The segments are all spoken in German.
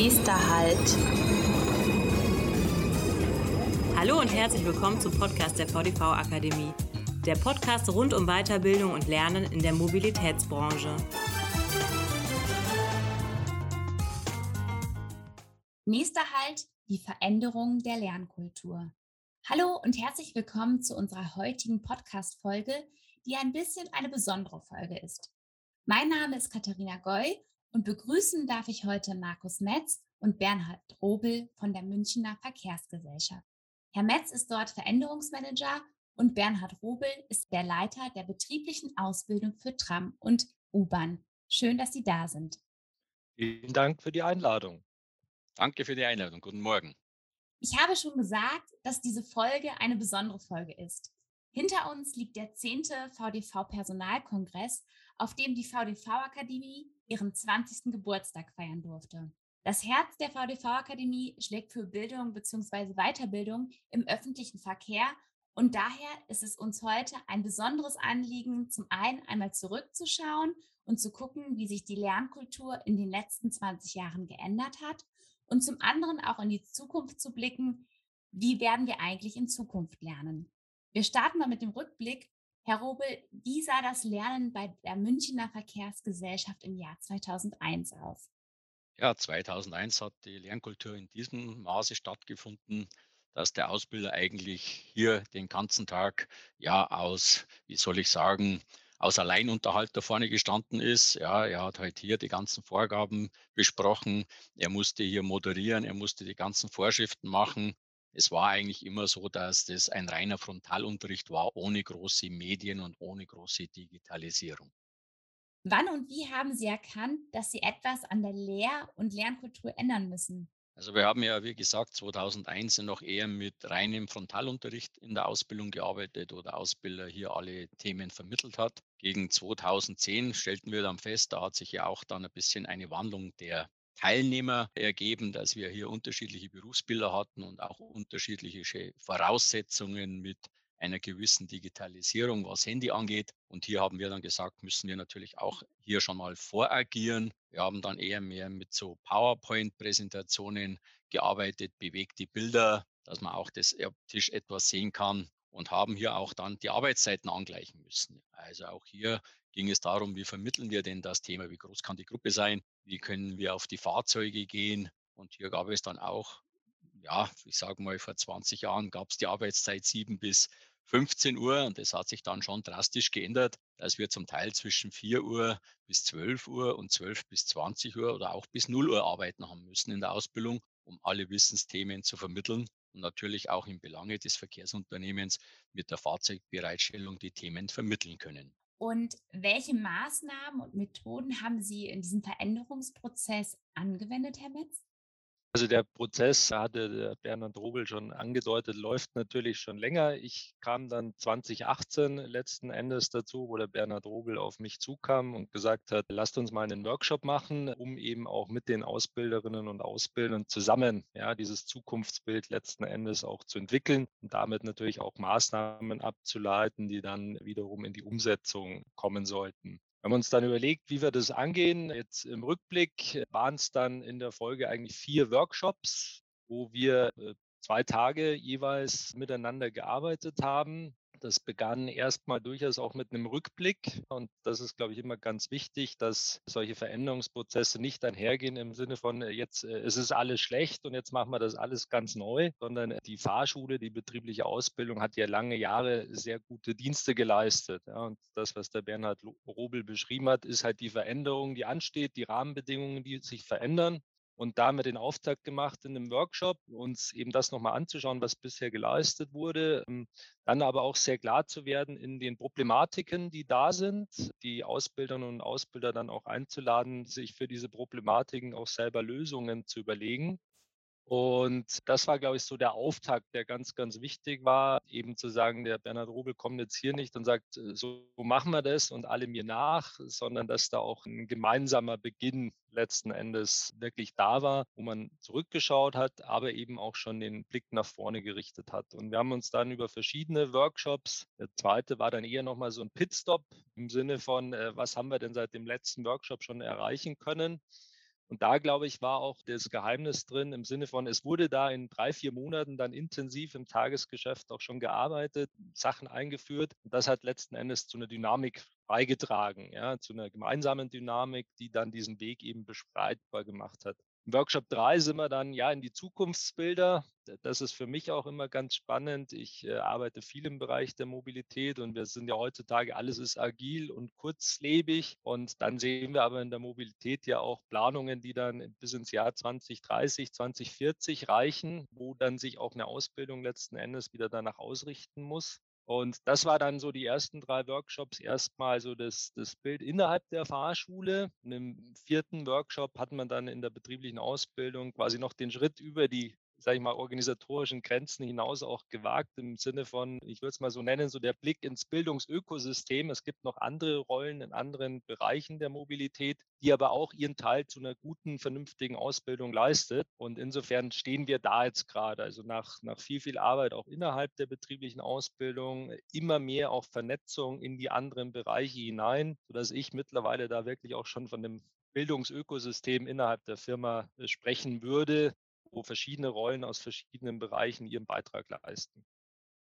Nächster Halt. Hallo und herzlich willkommen zum Podcast der VDV Akademie. Der Podcast rund um Weiterbildung und Lernen in der Mobilitätsbranche. Nächster Halt, die Veränderung der Lernkultur. Hallo und herzlich willkommen zu unserer heutigen Podcast-Folge, die ein bisschen eine besondere Folge ist. Mein Name ist Katharina Goy und begrüßen darf ich heute Markus Metz und Bernhard Robel von der Münchner Verkehrsgesellschaft. Herr Metz ist dort Veränderungsmanager und Bernhard Robel ist der Leiter der betrieblichen Ausbildung für Tram und U-Bahn. Schön, dass Sie da sind. Vielen Dank für die Einladung. Danke für die Einladung. Guten Morgen. Ich habe schon gesagt, dass diese Folge eine besondere Folge ist. Hinter uns liegt der 10. VDV-Personalkongress, auf dem die VDV-Akademie ihren 20. Geburtstag feiern durfte. Das Herz der VDV-Akademie schlägt für Bildung bzw. Weiterbildung im öffentlichen Verkehr und daher ist es uns heute ein besonderes Anliegen, zum einen einmal zurückzuschauen und zu gucken, wie sich die Lernkultur in den letzten 20 Jahren geändert hat und zum anderen auch in die Zukunft zu blicken, wie werden wir eigentlich in Zukunft lernen. Wir starten mal mit dem Rückblick. Herr Robel, wie sah das Lernen bei der Münchner Verkehrsgesellschaft im Jahr 2001 aus? Ja, 2001 hat die Lernkultur in diesem Maße stattgefunden, dass der Ausbilder eigentlich hier den ganzen Tag ja aus, wie soll ich sagen, aus Alleinunterhalt da vorne gestanden ist. Ja, er hat halt hier die ganzen Vorgaben besprochen. Er musste hier moderieren, er musste die ganzen Vorschriften machen. Es war eigentlich immer so, dass das ein reiner Frontalunterricht war, ohne große Medien und ohne große Digitalisierung. Wann und wie haben Sie erkannt, dass Sie etwas an der Lehr- und Lernkultur ändern müssen? Also wir haben ja, wie gesagt, 2001 noch eher mit reinem Frontalunterricht in der Ausbildung gearbeitet oder Ausbilder hier alle Themen vermittelt hat. Gegen 2010 stellten wir dann fest, da hat sich ja auch dann ein bisschen eine Wandlung der Teilnehmer ergeben, dass wir hier unterschiedliche Berufsbilder hatten und auch unterschiedliche Voraussetzungen mit einer gewissen Digitalisierung, was Handy angeht. Und hier haben wir dann gesagt, müssen wir natürlich auch hier schon mal voragieren. Wir haben dann eher mehr mit so PowerPoint-Präsentationen gearbeitet, bewegte Bilder, dass man auch das optisch etwas sehen kann und haben hier auch dann die Arbeitszeiten angleichen müssen. Also auch hier ging es darum, wie vermitteln wir denn das Thema, wie groß kann die Gruppe sein, wie können wir auf die Fahrzeuge gehen. Und hier gab es dann auch, ja, ich sage mal, vor 20 Jahren gab es die Arbeitszeit 7 bis 15 Uhr und das hat sich dann schon drastisch geändert, dass wir zum Teil zwischen 4 Uhr bis 12 Uhr und 12 bis 20 Uhr oder auch bis 0 Uhr arbeiten haben müssen in der Ausbildung, um alle Wissensthemen zu vermitteln und natürlich auch im Belange des Verkehrsunternehmens mit der Fahrzeugbereitstellung die Themen vermitteln können. Und welche Maßnahmen und Methoden haben Sie in diesem Veränderungsprozess angewendet, Herr Metz? Also der Prozess, hatte Bernhard Robel schon angedeutet, läuft natürlich schon länger. Ich kam dann 2018 letzten Endes dazu, wo der Bernhard Robel auf mich zukam und gesagt hat, lasst uns mal einen Workshop machen, um eben auch mit den Ausbilderinnen und Ausbildern zusammen ja, dieses Zukunftsbild letzten Endes auch zu entwickeln und damit natürlich auch Maßnahmen abzuleiten, die dann wiederum in die Umsetzung kommen sollten. Wir haben uns dann überlegt, wie wir das angehen. Jetzt im Rückblick waren es dann in der Folge eigentlich vier Workshops, wo wir äh, zwei Tage jeweils miteinander gearbeitet haben. Das begann erstmal durchaus auch mit einem Rückblick. Und das ist, glaube ich, immer ganz wichtig, dass solche Veränderungsprozesse nicht einhergehen im Sinne von, äh, jetzt äh, es ist alles schlecht und jetzt machen wir das alles ganz neu, sondern die Fahrschule, die betriebliche Ausbildung hat ja lange Jahre sehr gute Dienste geleistet. Und das, was der Bernhard Robel beschrieben hat, ist halt die Veränderung, die ansteht, die Rahmenbedingungen, die sich verändern und damit den Auftakt gemacht in einem Workshop, uns eben das nochmal anzuschauen, was bisher geleistet wurde, ähm, dann aber auch sehr klar zu werden in den Problematiken, die da sind, die Ausbilderinnen und Ausbilder dann auch einzuladen, sich für diese Problematiken auch selber Lösungen zu überlegen und das war, glaube ich, so der Auftakt, der ganz, ganz wichtig war, eben zu sagen, der Bernhard Rubel kommt jetzt hier nicht und sagt, äh, so machen wir das und alle mir nach, sondern dass da auch ein gemeinsamer Beginn letzten Endes wirklich da war, wo man zurückgeschaut hat, aber eben auch schon den Blick nach vorne gerichtet hat. Und wir haben uns dann über verschiedene Workshops, der zweite war dann eher nochmal so ein Pitstop im Sinne von, äh, was haben wir denn seit dem letzten Workshop schon erreichen können? Und da, glaube ich, war auch das Geheimnis drin im Sinne von, es wurde da in drei, vier Monaten dann intensiv im Tagesgeschäft auch schon gearbeitet, Sachen eingeführt. Und das hat letzten Endes zu einer Dynamik beigetragen, ja, zu einer gemeinsamen Dynamik, die dann diesen Weg eben beschreitbar gemacht hat. Im Workshop 3 sind wir dann ja in die Zukunftsbilder. Das ist für mich auch immer ganz spannend. Ich äh, arbeite viel im Bereich der Mobilität und wir sind ja heutzutage, alles ist agil und kurzlebig. Und dann sehen wir aber in der Mobilität ja auch Planungen, die dann bis ins Jahr 2030, 2040 reichen, wo dann sich auch eine Ausbildung letzten Endes wieder danach ausrichten muss. Und das war dann so die ersten drei Workshops erstmal so das, das Bild innerhalb der Fahrschule. Und im vierten Workshop hat man dann in der betrieblichen Ausbildung quasi noch den Schritt über die sage ich mal, organisatorischen Grenzen hinaus auch gewagt im Sinne von, ich würde es mal so nennen, so der Blick ins Bildungsökosystem. Es gibt noch andere Rollen in anderen Bereichen der Mobilität, die aber auch ihren Teil zu einer guten, vernünftigen Ausbildung leistet. Und insofern stehen wir da jetzt gerade, also nach, nach viel, viel Arbeit auch innerhalb der betrieblichen Ausbildung, immer mehr auch Vernetzung in die anderen Bereiche hinein, sodass ich mittlerweile da wirklich auch schon von dem Bildungsökosystem innerhalb der Firma äh, sprechen würde, wo verschiedene Rollen aus verschiedenen Bereichen ihren Beitrag leisten.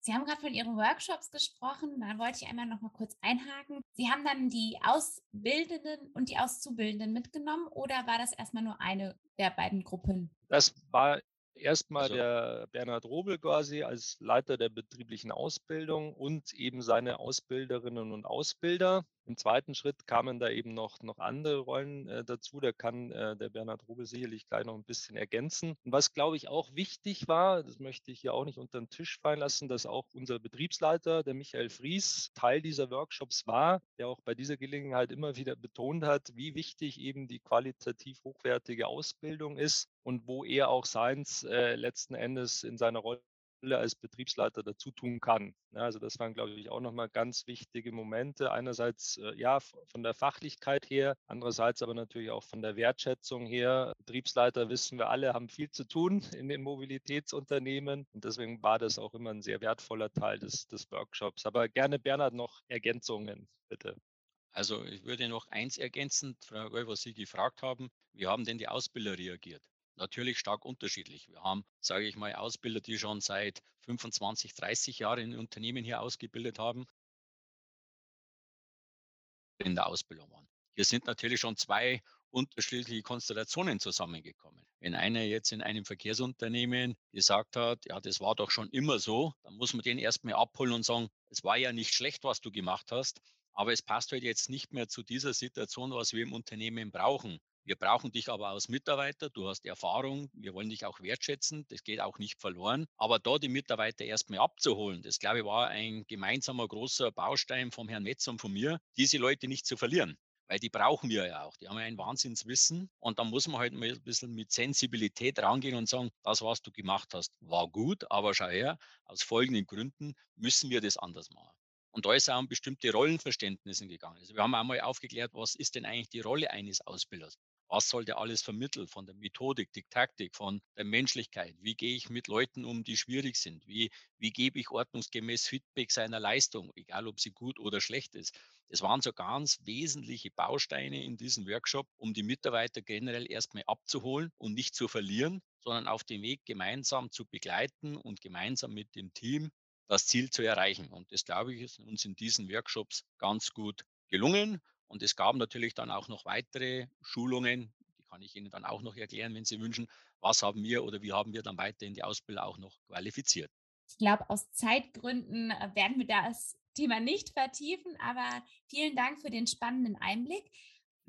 Sie haben gerade von Ihren Workshops gesprochen. Da wollte ich einmal noch mal kurz einhaken. Sie haben dann die Ausbildenden und die Auszubildenden mitgenommen oder war das erstmal nur eine der beiden Gruppen? Das war erstmal also, der Bernhard Robel quasi als Leiter der betrieblichen Ausbildung und eben seine Ausbilderinnen und Ausbilder. Im zweiten Schritt kamen da eben noch, noch andere Rollen äh, dazu. Da kann äh, der Bernhard Rube sicherlich gleich noch ein bisschen ergänzen. Und was, glaube ich, auch wichtig war, das möchte ich hier auch nicht unter den Tisch fallen lassen, dass auch unser Betriebsleiter, der Michael Fries, Teil dieser Workshops war, der auch bei dieser Gelegenheit immer wieder betont hat, wie wichtig eben die qualitativ hochwertige Ausbildung ist und wo er auch seins äh, letzten Endes in seiner Rolle als Betriebsleiter dazu tun kann. Ja, also das waren, glaube ich, auch nochmal ganz wichtige Momente. Einerseits äh, ja von der Fachlichkeit her, andererseits aber natürlich auch von der Wertschätzung her. Betriebsleiter wissen wir alle, haben viel zu tun in den Mobilitätsunternehmen und deswegen war das auch immer ein sehr wertvoller Teil des, des Workshops. Aber gerne Bernhard noch Ergänzungen, bitte. Also ich würde noch eins ergänzen, Frau Goll, was Sie gefragt haben. Wie haben denn die Ausbilder reagiert? Natürlich stark unterschiedlich. Wir haben, sage ich mal, Ausbilder, die schon seit 25, 30 Jahren in Unternehmen hier ausgebildet haben, in der Ausbildung waren. Hier sind natürlich schon zwei unterschiedliche Konstellationen zusammengekommen. Wenn einer jetzt in einem Verkehrsunternehmen gesagt hat, ja, das war doch schon immer so, dann muss man den erstmal abholen und sagen, es war ja nicht schlecht, was du gemacht hast, aber es passt halt jetzt nicht mehr zu dieser Situation, was wir im Unternehmen brauchen. Wir brauchen dich aber als Mitarbeiter. Du hast Erfahrung. Wir wollen dich auch wertschätzen. Das geht auch nicht verloren. Aber da die Mitarbeiter erstmal abzuholen, das glaube ich war ein gemeinsamer großer Baustein vom Herrn Metz und von mir, diese Leute nicht zu verlieren. Weil die brauchen wir ja auch. Die haben ja ein Wahnsinnswissen. Und da muss man halt mal ein bisschen mit Sensibilität rangehen und sagen, das, was du gemacht hast, war gut. Aber schau her, aus folgenden Gründen müssen wir das anders machen. Und da ist auch um bestimmte Rollenverständnisse gegangen. Also wir haben einmal aufgeklärt, was ist denn eigentlich die Rolle eines Ausbilders? Was sollte alles vermitteln von der Methodik, die Taktik, von der Menschlichkeit? Wie gehe ich mit Leuten um, die schwierig sind? Wie, wie gebe ich ordnungsgemäß Feedback seiner Leistung, egal ob sie gut oder schlecht ist? Das waren so ganz wesentliche Bausteine in diesem Workshop, um die Mitarbeiter generell erstmal abzuholen und nicht zu verlieren, sondern auf dem Weg gemeinsam zu begleiten und gemeinsam mit dem Team das Ziel zu erreichen. Und das, glaube ich, ist uns in diesen Workshops ganz gut gelungen. Und es gab natürlich dann auch noch weitere Schulungen, die kann ich Ihnen dann auch noch erklären, wenn Sie wünschen. Was haben wir oder wie haben wir dann weiterhin die Ausbilder auch noch qualifiziert? Ich glaube, aus Zeitgründen äh, werden wir das Thema nicht vertiefen, aber vielen Dank für den spannenden Einblick.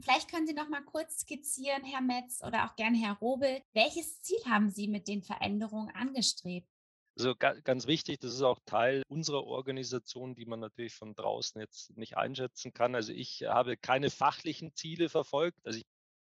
Vielleicht können Sie noch mal kurz skizzieren, Herr Metz oder auch gerne Herr Robel, welches Ziel haben Sie mit den Veränderungen angestrebt? Also ganz wichtig, das ist auch Teil unserer Organisation, die man natürlich von draußen jetzt nicht einschätzen kann. Also ich habe keine fachlichen Ziele verfolgt. Also ich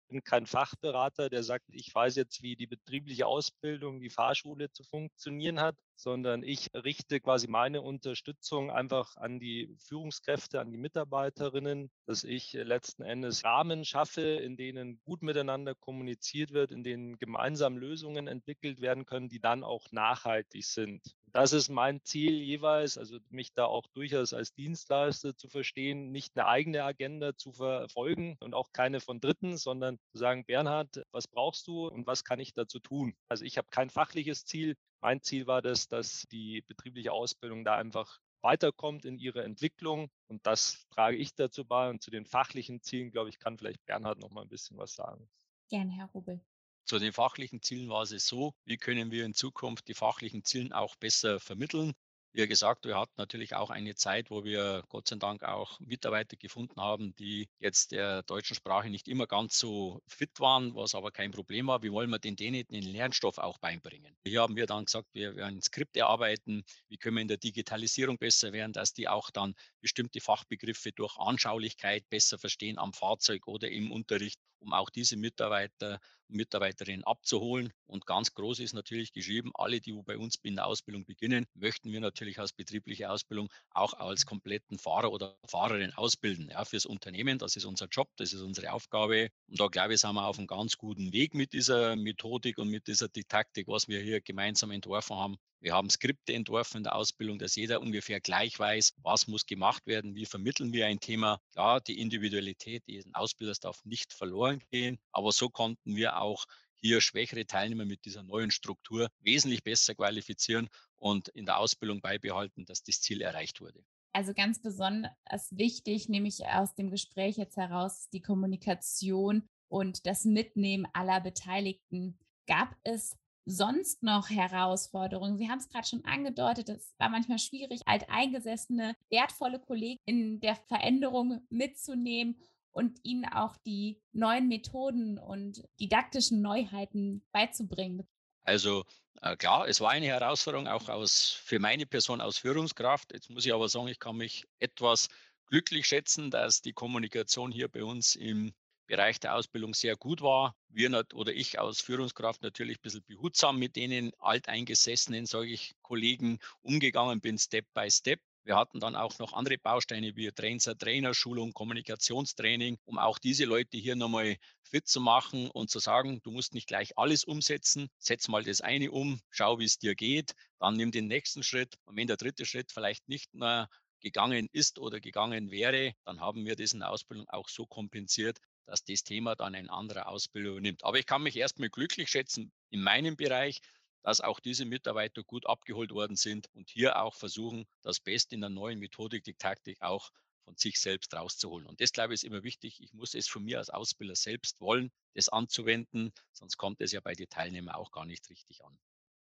bin kein Fachberater, der sagt, ich weiß jetzt, wie die betriebliche Ausbildung, die Fahrschule zu funktionieren hat, sondern ich richte quasi meine Unterstützung einfach an die Führungskräfte, an die Mitarbeiterinnen, dass ich letzten Endes Rahmen schaffe, in denen gut miteinander kommuniziert wird, in denen gemeinsam Lösungen entwickelt werden können, die dann auch nachhaltig sind. Das ist mein Ziel jeweils, also mich da auch durchaus als Dienstleister zu verstehen, nicht eine eigene Agenda zu verfolgen und auch keine von Dritten, sondern zu sagen, Bernhard, was brauchst du und was kann ich dazu tun? Also ich habe kein fachliches Ziel. Mein Ziel war das, dass die betriebliche Ausbildung da einfach weiterkommt in ihrer Entwicklung. Und das trage ich dazu bei. Und zu den fachlichen Zielen, glaube ich, kann vielleicht Bernhard noch mal ein bisschen was sagen. Gerne, Herr Rubel. Zu den fachlichen Zielen war es so, wie können wir in Zukunft die fachlichen Ziele auch besser vermitteln. Wie gesagt, wir hatten natürlich auch eine Zeit, wo wir Gott sei Dank auch Mitarbeiter gefunden haben, die jetzt der deutschen Sprache nicht immer ganz so fit waren, was aber kein Problem war. Wie wollen wir den denen den Lernstoff auch beibringen? Hier haben wir dann gesagt, wir werden Skripte erarbeiten, wie können wir in der Digitalisierung besser werden, dass die auch dann bestimmte Fachbegriffe durch Anschaulichkeit besser verstehen am Fahrzeug oder im Unterricht, um auch diese Mitarbeiter Mitarbeiterinnen abzuholen. Und ganz groß ist natürlich geschrieben, alle, die bei uns in der Ausbildung beginnen, möchten wir natürlich als betriebliche Ausbildung auch als kompletten Fahrer oder Fahrerin ausbilden. Ja, fürs Unternehmen, das ist unser Job, das ist unsere Aufgabe. Und da glaube ich, sind wir auf einem ganz guten Weg mit dieser Methodik und mit dieser Didaktik, was wir hier gemeinsam entworfen haben. Wir haben Skripte entworfen in der Ausbildung, dass jeder ungefähr gleich weiß, was muss gemacht werden, wie vermitteln wir ein Thema. Klar, die Individualität des Ausbilders darf nicht verloren gehen, aber so konnten wir auch hier schwächere Teilnehmer mit dieser neuen Struktur wesentlich besser qualifizieren und in der Ausbildung beibehalten, dass das Ziel erreicht wurde. Also ganz besonders wichtig, nehme ich aus dem Gespräch jetzt heraus, die Kommunikation und das Mitnehmen aller Beteiligten. Gab es sonst noch Herausforderungen? Sie haben es gerade schon angedeutet, es war manchmal schwierig, alteingesessene, wertvolle Kollegen in der Veränderung mitzunehmen und ihnen auch die neuen Methoden und didaktischen Neuheiten beizubringen? Also äh, klar, es war eine Herausforderung auch aus, für meine Person als Führungskraft. Jetzt muss ich aber sagen, ich kann mich etwas glücklich schätzen, dass die Kommunikation hier bei uns im Bereich der Ausbildung sehr gut war. Wir oder ich als Führungskraft natürlich ein bisschen behutsam mit denen alteingesessenen, sage ich, Kollegen umgegangen bin, Step by Step. Wir hatten dann auch noch andere Bausteine wie Trainer, Trainerschulung, Kommunikationstraining, um auch diese Leute hier nochmal fit zu machen und zu sagen, du musst nicht gleich alles umsetzen, setz mal das eine um, schau, wie es dir geht, dann nimm den nächsten Schritt und wenn der dritte Schritt vielleicht nicht mehr gegangen ist oder gegangen wäre, dann haben wir diesen Ausbildung auch so kompensiert, dass das Thema dann ein anderer Ausbilder übernimmt. Aber ich kann mich erstmal glücklich schätzen in meinem Bereich, dass auch diese Mitarbeiter gut abgeholt worden sind und hier auch versuchen, das Beste in der neuen Methodik, die Taktik auch von sich selbst rauszuholen. Und das, glaube ich, ist immer wichtig. Ich muss es von mir als Ausbilder selbst wollen, das anzuwenden, sonst kommt es ja bei den Teilnehmern auch gar nicht richtig an.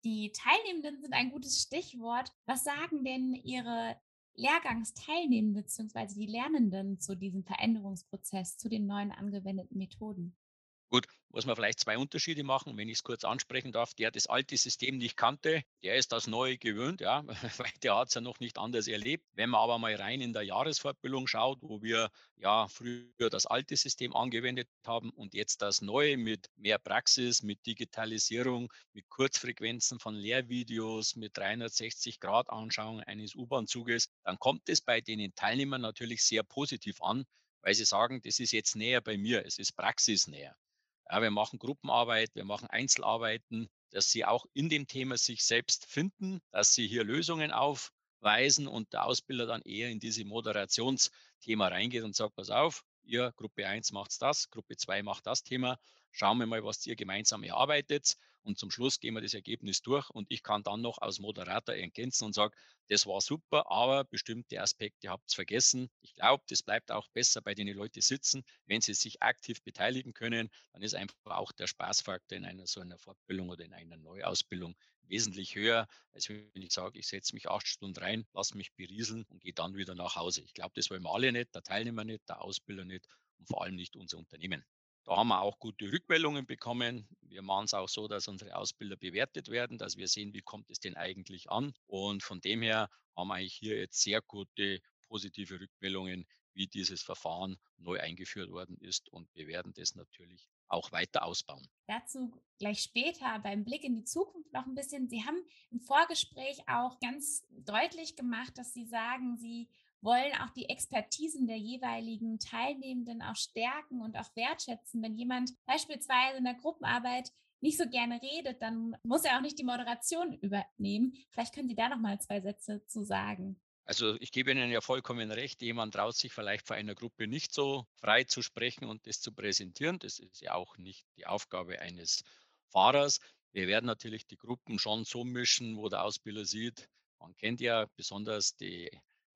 Die Teilnehmenden sind ein gutes Stichwort. Was sagen denn Ihre Lehrgangsteilnehmenden bzw. die Lernenden zu diesem Veränderungsprozess, zu den neuen angewendeten Methoden? Gut, muss man vielleicht zwei Unterschiede machen, wenn ich es kurz ansprechen darf. Der das alte System nicht kannte, der ist das Neue gewöhnt, ja, weil der hat es ja noch nicht anders erlebt. Wenn man aber mal rein in der Jahresfortbildung schaut, wo wir ja früher das alte System angewendet haben und jetzt das Neue mit mehr Praxis, mit Digitalisierung, mit Kurzfrequenzen von Lehrvideos, mit 360-Grad-Anschauung eines U-Bahn-Zuges, dann kommt es bei den Teilnehmern natürlich sehr positiv an, weil sie sagen, das ist jetzt näher bei mir, es ist praxisnäher. Ja, wir machen Gruppenarbeit, wir machen Einzelarbeiten, dass sie auch in dem Thema sich selbst finden, dass sie hier Lösungen aufweisen und der Ausbilder dann eher in diese Moderationsthema reingeht und sagt, pass auf, ihr Gruppe 1 macht das, Gruppe 2 macht das Thema, schauen wir mal, was ihr gemeinsam erarbeitet und zum Schluss gehen wir das Ergebnis durch und ich kann dann noch als Moderator ergänzen und sagen, das war super, aber bestimmte Aspekte habt ihr vergessen. Ich glaube, das bleibt auch besser bei den Leuten sitzen. Wenn sie sich aktiv beteiligen können, dann ist einfach auch der Spaßfaktor in einer so einer Fortbildung oder in einer Neuausbildung wesentlich höher, als wenn ich sage, ich setze mich acht Stunden rein, lasse mich berieseln und gehe dann wieder nach Hause. Ich glaube, das wollen wir alle nicht, der Teilnehmer nicht, der Ausbilder nicht und vor allem nicht unser Unternehmen. Da haben wir auch gute Rückmeldungen bekommen. Wir machen es auch so, dass unsere Ausbilder bewertet werden, dass wir sehen, wie kommt es denn eigentlich an. Und von dem her haben wir eigentlich hier jetzt sehr gute positive Rückmeldungen, wie dieses Verfahren neu eingeführt worden ist. Und wir werden das natürlich auch weiter ausbauen. Dazu gleich später beim Blick in die Zukunft noch ein bisschen. Sie haben im Vorgespräch auch ganz deutlich gemacht, dass Sie sagen, Sie wollen auch die Expertisen der jeweiligen Teilnehmenden auch stärken und auch wertschätzen. Wenn jemand beispielsweise in der Gruppenarbeit nicht so gerne redet, dann muss er auch nicht die Moderation übernehmen. Vielleicht können Sie da noch mal zwei Sätze zu sagen. Also ich gebe Ihnen ja vollkommen recht, jemand traut sich vielleicht vor einer Gruppe nicht so frei zu sprechen und das zu präsentieren. Das ist ja auch nicht die Aufgabe eines Fahrers. Wir werden natürlich die Gruppen schon so mischen, wo der Ausbilder sieht, man kennt ja besonders die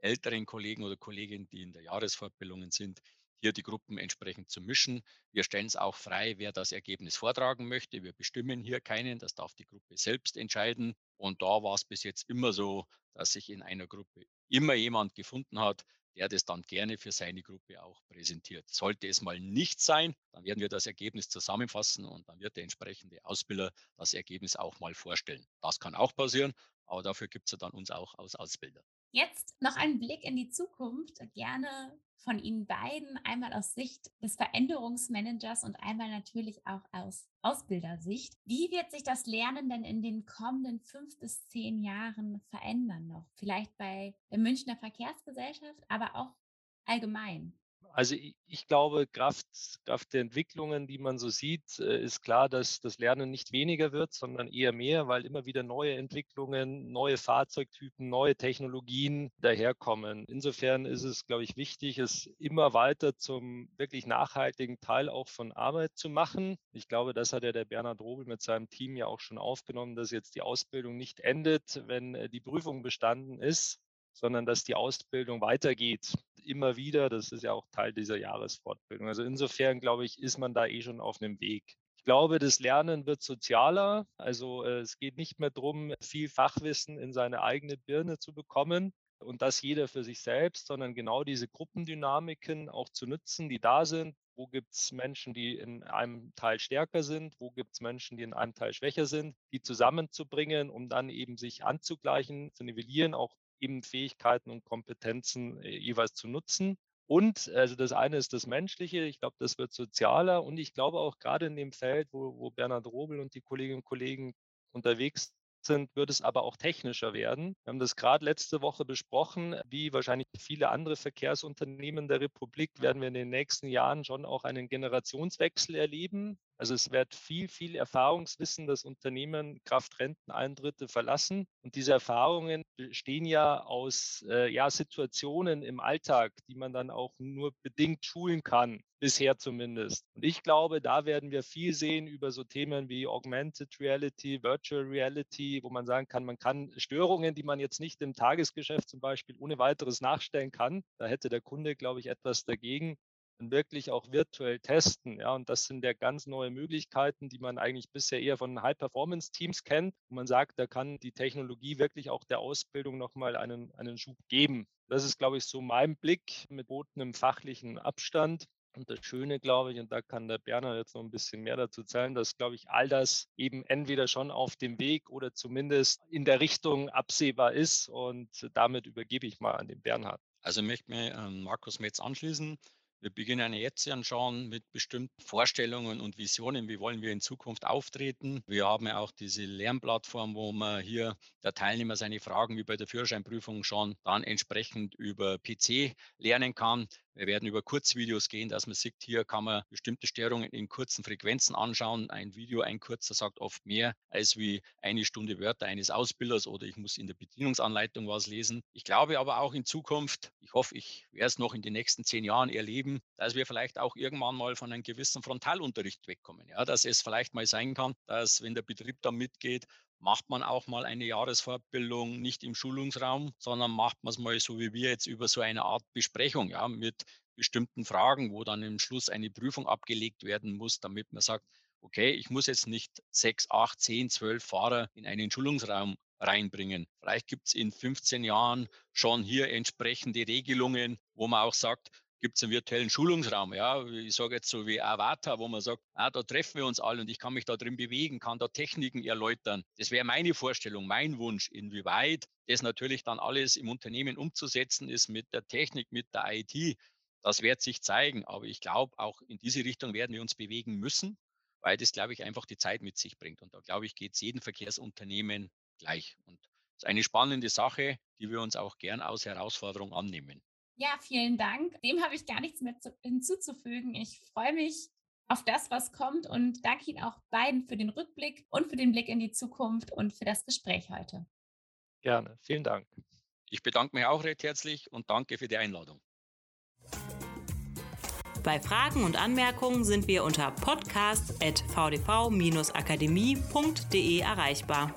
älteren Kollegen oder Kolleginnen, die in der Jahresfortbildungen sind, hier die Gruppen entsprechend zu mischen. Wir stellen es auch frei, wer das Ergebnis vortragen möchte. Wir bestimmen hier keinen, das darf die Gruppe selbst entscheiden. Und da war es bis jetzt immer so, dass sich in einer Gruppe immer jemand gefunden hat, der das dann gerne für seine Gruppe auch präsentiert. Sollte es mal nicht sein, dann werden wir das Ergebnis zusammenfassen und dann wird der entsprechende Ausbilder das Ergebnis auch mal vorstellen. Das kann auch passieren, aber dafür gibt es ja dann uns auch als Ausbilder. Jetzt noch ein Blick in die Zukunft, gerne von Ihnen beiden, einmal aus Sicht des Veränderungsmanagers und einmal natürlich auch aus Ausbildersicht. Wie wird sich das Lernen denn in den kommenden fünf bis zehn Jahren verändern noch? Vielleicht bei der Münchner Verkehrsgesellschaft, aber auch allgemein. Also ich glaube, Kraft, Kraft der Entwicklungen, die man so sieht, äh, ist klar, dass das Lernen nicht weniger wird, sondern eher mehr, weil immer wieder neue Entwicklungen, neue Fahrzeugtypen, neue Technologien daherkommen. Insofern ist es, glaube ich, wichtig, es immer weiter zum wirklich nachhaltigen Teil auch von Arbeit zu machen. Ich glaube, das hat ja der Bernhard Robel mit seinem Team ja auch schon aufgenommen, dass jetzt die Ausbildung nicht endet, wenn äh, die Prüfung bestanden ist, sondern dass die Ausbildung weitergeht. Immer wieder, das ist ja auch Teil dieser Jahresfortbildung. Also insofern, glaube ich, ist man da eh schon auf einem Weg. Ich glaube, das Lernen wird sozialer. Also äh, es geht nicht mehr darum, viel Fachwissen in seine eigene Birne zu bekommen und das jeder für sich selbst, sondern genau diese Gruppendynamiken auch zu nutzen, die da sind. Wo gibt es Menschen, die in einem Teil stärker sind? Wo gibt es Menschen, die in einem Teil schwächer sind? Die zusammenzubringen, um dann eben sich anzugleichen, zu nivellieren, auch eben Fähigkeiten und Kompetenzen äh, jeweils zu nutzen. Und also das eine ist das Menschliche, ich glaube, das wird sozialer und ich glaube auch gerade in dem Feld, wo, wo Bernhard Robel und die Kolleginnen und Kollegen unterwegs sind, wird es aber auch technischer werden. Wir haben das gerade letzte Woche besprochen. Wie wahrscheinlich viele andere Verkehrsunternehmen der Republik werden wir in den nächsten Jahren schon auch einen Generationswechsel erleben. Also es wird viel, viel Erfahrungswissen das Unternehmen Kraft Renteneintritte verlassen. Und diese Erfahrungen bestehen ja aus äh, ja, Situationen im Alltag, die man dann auch nur bedingt schulen kann, bisher zumindest. Und ich glaube, da werden wir viel sehen über so Themen wie Augmented Reality, Virtual Reality, wo man sagen kann, man kann Störungen, die man jetzt nicht im Tagesgeschäft zum Beispiel ohne weiteres nachstellen kann, da hätte der Kunde, glaube ich, etwas dagegen, wirklich auch virtuell testen. Ja, und das sind ja ganz neue Möglichkeiten, die man eigentlich bisher eher von High-Performance-Teams kennt. Und man sagt, da kann die Technologie wirklich auch der Ausbildung nochmal einen, einen Schub geben. Das ist, glaube ich, so mein Blick mit botenem fachlichen Abstand. Und das Schöne, glaube ich, und da kann der Berner jetzt noch ein bisschen mehr dazu zählen, dass, glaube ich, all das eben entweder schon auf dem Weg oder zumindest in der Richtung absehbar ist. Und damit übergebe ich mal an den Bernhard. Also ich möchte mich an Markus Metz anschließen. Wir beginnen jetzt schon mit bestimmten Vorstellungen und Visionen, wie wollen wir in Zukunft auftreten. Wir haben ja auch diese Lernplattform, wo man hier der Teilnehmer seine Fragen wie bei der Führerscheinprüfung schon dann entsprechend über PC lernen kann. Wir werden über Kurzvideos gehen, dass man sieht, hier kann man bestimmte Störungen in kurzen Frequenzen anschauen. Ein Video, ein kurzer sagt oft mehr als wie eine Stunde Wörter eines Ausbilders oder ich muss in der Bedienungsanleitung was lesen. Ich glaube aber auch in Zukunft, ich hoffe, ich werde es noch in den nächsten zehn Jahren erleben, dass wir vielleicht auch irgendwann mal von einem gewissen Frontalunterricht wegkommen. Ja, dass es vielleicht mal sein kann, dass wenn der Betrieb da mitgeht, macht man auch mal eine Jahresfortbildung nicht im Schulungsraum, sondern macht man es mal so wie wir jetzt über so eine Art Besprechung, ja, mit bestimmten Fragen, wo dann im Schluss eine Prüfung abgelegt werden muss, damit man sagt, okay, ich muss jetzt nicht sechs, acht, zehn, zwölf Fahrer in einen Schulungsraum reinbringen. Vielleicht gibt es in 15 Jahren schon hier entsprechende Regelungen, wo man auch sagt, gibt es einen virtuellen Schulungsraum, ja, ich sage jetzt so wie Avatar, wo man sagt, ah, da treffen wir uns alle und ich kann mich da drin bewegen, kann da Techniken erläutern. Das wäre meine Vorstellung, mein Wunsch, inwieweit das natürlich dann alles im Unternehmen umzusetzen ist mit der Technik, mit der IT. Das wird sich zeigen, aber ich glaube, auch in diese Richtung werden wir uns bewegen müssen, weil das, glaube ich, einfach die Zeit mit sich bringt. Und da, glaube ich, geht es jedem Verkehrsunternehmen gleich. Und das ist eine spannende Sache, die wir uns auch gern aus Herausforderung annehmen. Ja, vielen Dank. Dem habe ich gar nichts mehr zu, hinzuzufügen. Ich freue mich auf das, was kommt und danke Ihnen auch beiden für den Rückblick und für den Blick in die Zukunft und für das Gespräch heute. Gerne, vielen Dank. Ich bedanke mich auch recht herzlich und danke für die Einladung. Bei Fragen und Anmerkungen sind wir unter podcast.vdv-akademie.de erreichbar.